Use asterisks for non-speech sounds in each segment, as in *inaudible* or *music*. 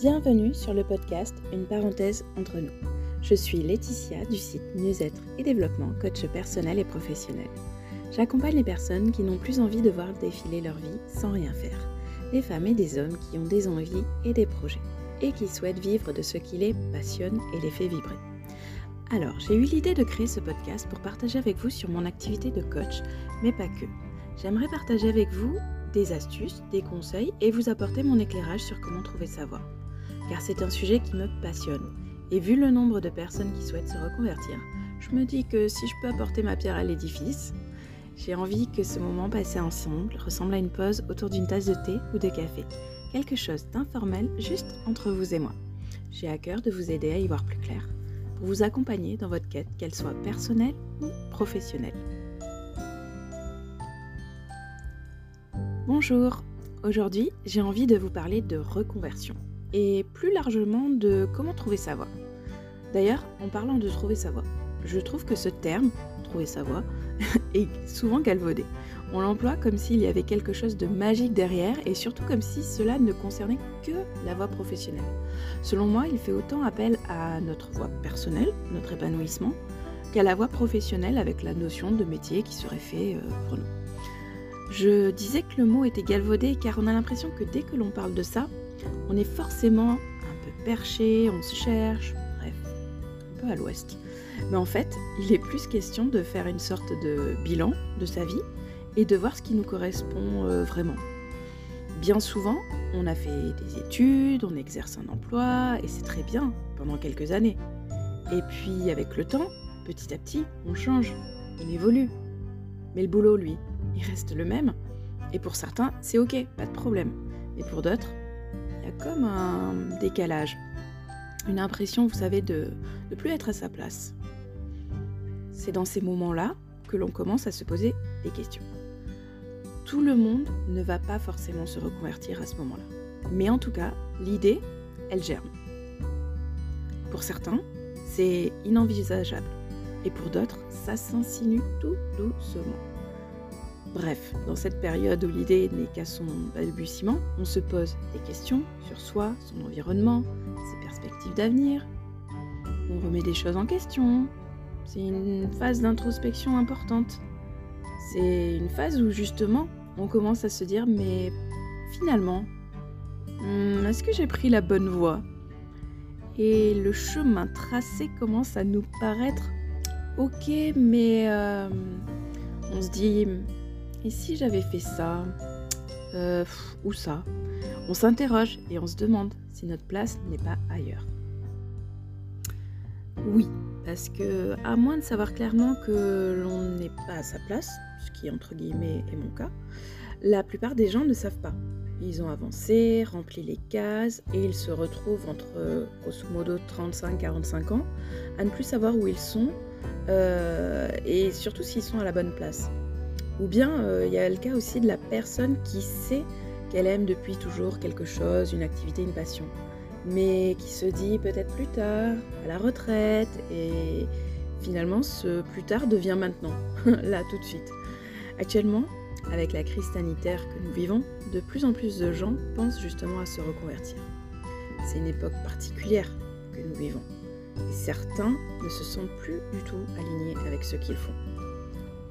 Bienvenue sur le podcast Une parenthèse entre nous. Je suis Laetitia du site Mieux-être et développement, coach personnel et professionnel. J'accompagne les personnes qui n'ont plus envie de voir défiler leur vie sans rien faire. Des femmes et des hommes qui ont des envies et des projets et qui souhaitent vivre de ce qui les passionne et les fait vibrer. Alors, j'ai eu l'idée de créer ce podcast pour partager avec vous sur mon activité de coach, mais pas que. J'aimerais partager avec vous des astuces, des conseils et vous apporter mon éclairage sur comment trouver sa voie. Car c'est un sujet qui me passionne. Et vu le nombre de personnes qui souhaitent se reconvertir, je me dis que si je peux apporter ma pierre à l'édifice, j'ai envie que ce moment passé ensemble ressemble à une pause autour d'une tasse de thé ou de café. Quelque chose d'informel juste entre vous et moi. J'ai à cœur de vous aider à y voir plus clair, pour vous accompagner dans votre quête, qu'elle soit personnelle ou professionnelle. Bonjour, aujourd'hui j'ai envie de vous parler de reconversion et plus largement de comment trouver sa voie. D'ailleurs, en parlant de trouver sa voie, je trouve que ce terme, trouver sa voie, *laughs* est souvent galvaudé. On l'emploie comme s'il y avait quelque chose de magique derrière et surtout comme si cela ne concernait que la voie professionnelle. Selon moi, il fait autant appel à notre voie personnelle, notre épanouissement, qu'à la voie professionnelle avec la notion de métier qui serait fait euh, pour nous. Je disais que le mot était galvaudé car on a l'impression que dès que l'on parle de ça, on est forcément un peu perché, on se cherche, bref, un peu à l'ouest. Mais en fait, il est plus question de faire une sorte de bilan de sa vie et de voir ce qui nous correspond euh, vraiment. Bien souvent, on a fait des études, on exerce un emploi et c'est très bien pendant quelques années. Et puis avec le temps, petit à petit, on change, on évolue. Mais le boulot, lui, il reste le même. Et pour certains, c'est ok, pas de problème. Mais pour d'autres, comme un décalage. Une impression, vous savez, de ne plus être à sa place. C'est dans ces moments-là que l'on commence à se poser des questions. Tout le monde ne va pas forcément se reconvertir à ce moment-là. Mais en tout cas, l'idée, elle germe. Pour certains, c'est inenvisageable. Et pour d'autres, ça s'insinue tout doucement. Bref, dans cette période où l'idée n'est qu'à son balbutiement, on se pose des questions sur soi, son environnement, ses perspectives d'avenir. On remet des choses en question. C'est une phase d'introspection importante. C'est une phase où justement on commence à se dire mais finalement, hmm, est-ce que j'ai pris la bonne voie? Et le chemin tracé commence à nous paraître ok, mais euh, on se dit et si j'avais fait ça euh, Ou ça On s'interroge et on se demande si notre place n'est pas ailleurs. Oui, parce que à moins de savoir clairement que l'on n'est pas à sa place, ce qui entre guillemets est mon cas, la plupart des gens ne savent pas. Ils ont avancé, rempli les cases et ils se retrouvent entre grosso modo 35-45 ans à ne plus savoir où ils sont euh, et surtout s'ils sont à la bonne place. Ou bien euh, il y a le cas aussi de la personne qui sait qu'elle aime depuis toujours quelque chose, une activité, une passion, mais qui se dit peut-être plus tard, à la retraite, et finalement ce plus tard devient maintenant, *laughs* là tout de suite. Actuellement, avec la crise sanitaire que nous vivons, de plus en plus de gens pensent justement à se reconvertir. C'est une époque particulière que nous vivons. Et certains ne se sentent plus du tout alignés avec ce qu'ils font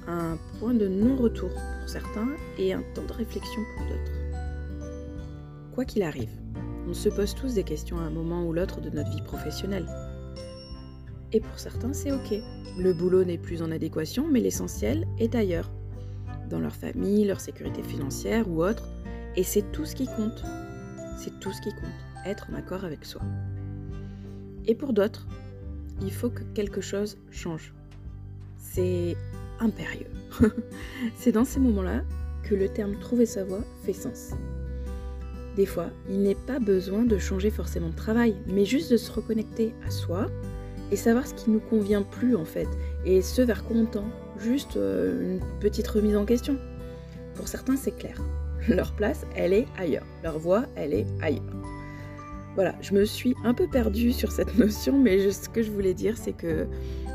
un point de non-retour pour certains et un temps de réflexion pour d'autres. Quoi qu'il arrive, on se pose tous des questions à un moment ou l'autre de notre vie professionnelle. Et pour certains, c'est ok. Le boulot n'est plus en adéquation, mais l'essentiel est ailleurs, dans leur famille, leur sécurité financière ou autre. Et c'est tout ce qui compte. C'est tout ce qui compte, être en accord avec soi. Et pour d'autres, il faut que quelque chose change. C'est impérieux. *laughs* c'est dans ces moments-là que le terme trouver sa voie fait sens. Des fois, il n'est pas besoin de changer forcément de travail, mais juste de se reconnecter à soi et savoir ce qui nous convient plus en fait, et ce vers quoi on tend. Juste euh, une petite remise en question. Pour certains, c'est clair. Leur place, elle est ailleurs. Leur voie, elle est ailleurs. Voilà, je me suis un peu perdue sur cette *laughs* notion, mais ce que je voulais dire, c'est que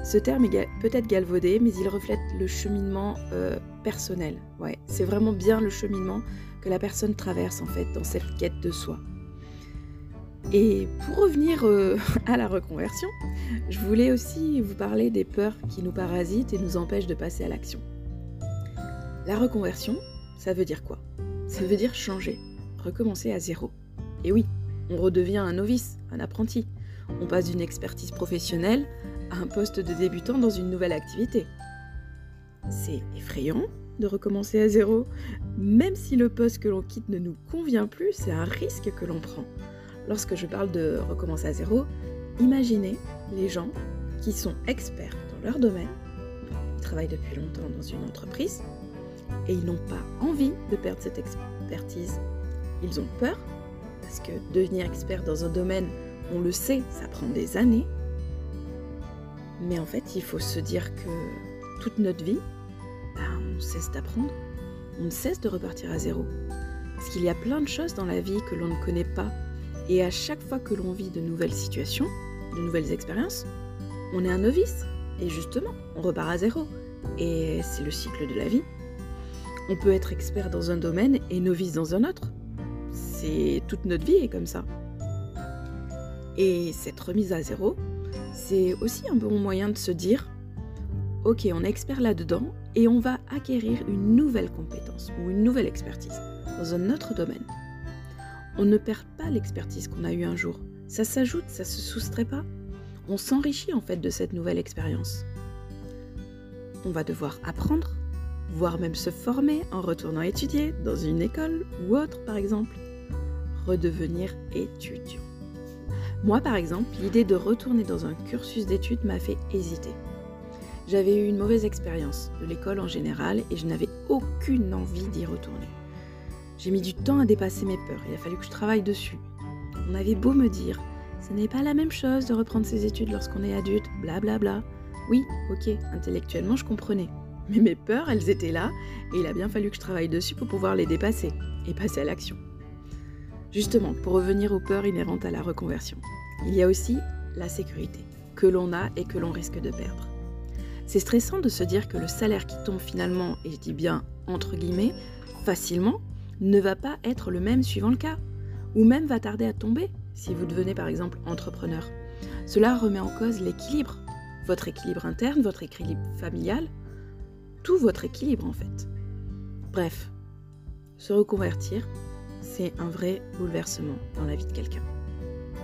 ce terme est peut-être galvaudé, mais il reflète le cheminement euh, personnel. Ouais, c'est vraiment bien le cheminement que la personne traverse en fait dans cette quête de soi. Et pour revenir euh, *laughs* à la reconversion, je voulais aussi vous parler des peurs qui nous parasitent et nous empêchent de passer à l'action. La reconversion, ça veut dire quoi? Ça veut dire changer, recommencer à zéro. Et oui, on redevient un novice, un apprenti. On passe d'une expertise professionnelle à un poste de débutant dans une nouvelle activité. C'est effrayant de recommencer à zéro. Même si le poste que l'on quitte ne nous convient plus, c'est un risque que l'on prend. Lorsque je parle de recommencer à zéro, imaginez les gens qui sont experts dans leur domaine, ils travaillent depuis longtemps dans une entreprise et ils n'ont pas envie de perdre cette expertise. Ils ont peur parce que devenir expert dans un domaine, on le sait, ça prend des années. Mais en fait, il faut se dire que toute notre vie, ben, on cesse d'apprendre, on ne cesse de repartir à zéro. Parce qu'il y a plein de choses dans la vie que l'on ne connaît pas. Et à chaque fois que l'on vit de nouvelles situations, de nouvelles expériences, on est un novice. Et justement, on repart à zéro. Et c'est le cycle de la vie. On peut être expert dans un domaine et novice dans un autre. Toute notre vie est comme ça. Et cette remise à zéro, c'est aussi un bon moyen de se dire, ok, on est expert là-dedans et on va acquérir une nouvelle compétence ou une nouvelle expertise dans un autre domaine. On ne perd pas l'expertise qu'on a eue un jour. Ça s'ajoute, ça se soustrait pas. On s'enrichit en fait de cette nouvelle expérience. On va devoir apprendre, voire même se former en retournant étudier dans une école ou autre par exemple. Redevenir étudiant. Moi par exemple, l'idée de retourner dans un cursus d'études m'a fait hésiter. J'avais eu une mauvaise expérience de l'école en général et je n'avais aucune envie d'y retourner. J'ai mis du temps à dépasser mes peurs, il a fallu que je travaille dessus. On avait beau me dire, ce n'est pas la même chose de reprendre ses études lorsqu'on est adulte, blablabla. Bla bla. Oui, ok, intellectuellement je comprenais. Mais mes peurs, elles étaient là, et il a bien fallu que je travaille dessus pour pouvoir les dépasser et passer à l'action. Justement, pour revenir aux peurs inhérentes à la reconversion, il y a aussi la sécurité, que l'on a et que l'on risque de perdre. C'est stressant de se dire que le salaire qui tombe finalement, et je dis bien entre guillemets, facilement, ne va pas être le même suivant le cas, ou même va tarder à tomber si vous devenez par exemple entrepreneur. Cela remet en cause l'équilibre, votre équilibre interne, votre équilibre familial, tout votre équilibre en fait. Bref, se reconvertir, c'est un vrai bouleversement dans la vie de quelqu'un.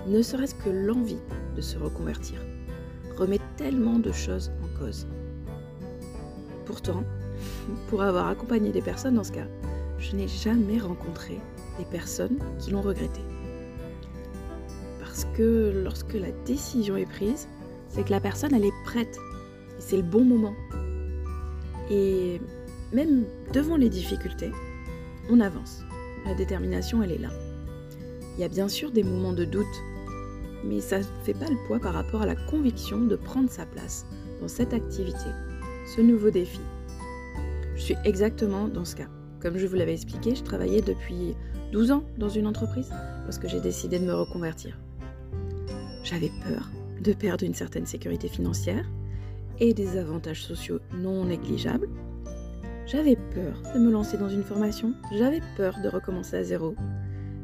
Ne serait-ce que l'envie de se reconvertir remet tellement de choses en cause. Pourtant, *laughs* pour avoir accompagné des personnes dans ce cas, je n'ai jamais rencontré des personnes qui l'ont regretté. Parce que lorsque la décision est prise, c'est que la personne, elle est prête. Et c'est le bon moment. Et même devant les difficultés, on avance. La détermination, elle est là. Il y a bien sûr des moments de doute mais ça ne fait pas le poids par rapport à la conviction de prendre sa place dans cette activité, ce nouveau défi. Je suis exactement dans ce cas. Comme je vous l'avais expliqué, je travaillais depuis 12 ans dans une entreprise lorsque j'ai décidé de me reconvertir. J'avais peur de perdre une certaine sécurité financière et des avantages sociaux non négligeables. J'avais peur de me lancer dans une formation, j'avais peur de recommencer à zéro,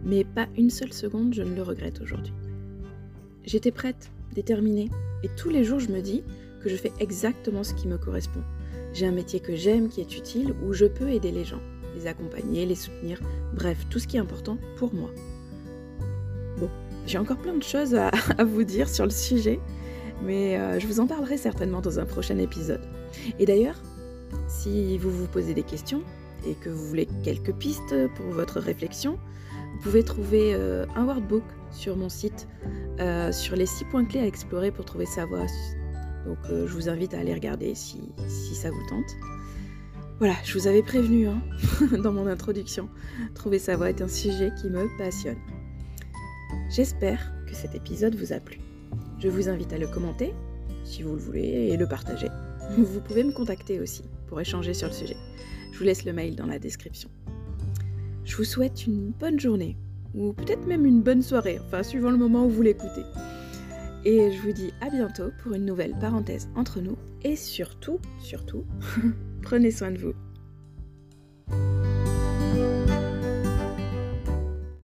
mais pas une seule seconde je ne le regrette aujourd'hui. J'étais prête, déterminée, et tous les jours je me dis que je fais exactement ce qui me correspond. J'ai un métier que j'aime, qui est utile, où je peux aider les gens, les accompagner, les soutenir, bref, tout ce qui est important pour moi. Bon, j'ai encore plein de choses à, *laughs* vous dire sur le sujet, mais euh, je vous en parlerai certainement dans un prochain épisode. Et d'ailleurs, si vous vous posez des questions et que vous voulez quelques pistes pour votre réflexion, vous pouvez trouver euh, un workbook sur mon site euh, sur les six points clés à explorer pour trouver sa voie. Donc euh, je vous invite à aller regarder si, ça vous tente. Voilà, je vous avais prévenu hein, *laughs* dans mon introduction. Trouver sa voie est un sujet qui me passionne. J'espère que cet épisode vous a plu. Je vous invite à le commenter si vous le voulez et le partager. Vous pouvez me contacter aussi pour échanger sur le sujet. Je vous laisse le mail dans la description. Je vous souhaite une bonne journée ou peut-être même une bonne soirée, enfin suivant le moment où vous l'écoutez. Et je vous dis à bientôt pour une nouvelle parenthèse entre nous et surtout, surtout, *laughs* prenez soin de vous.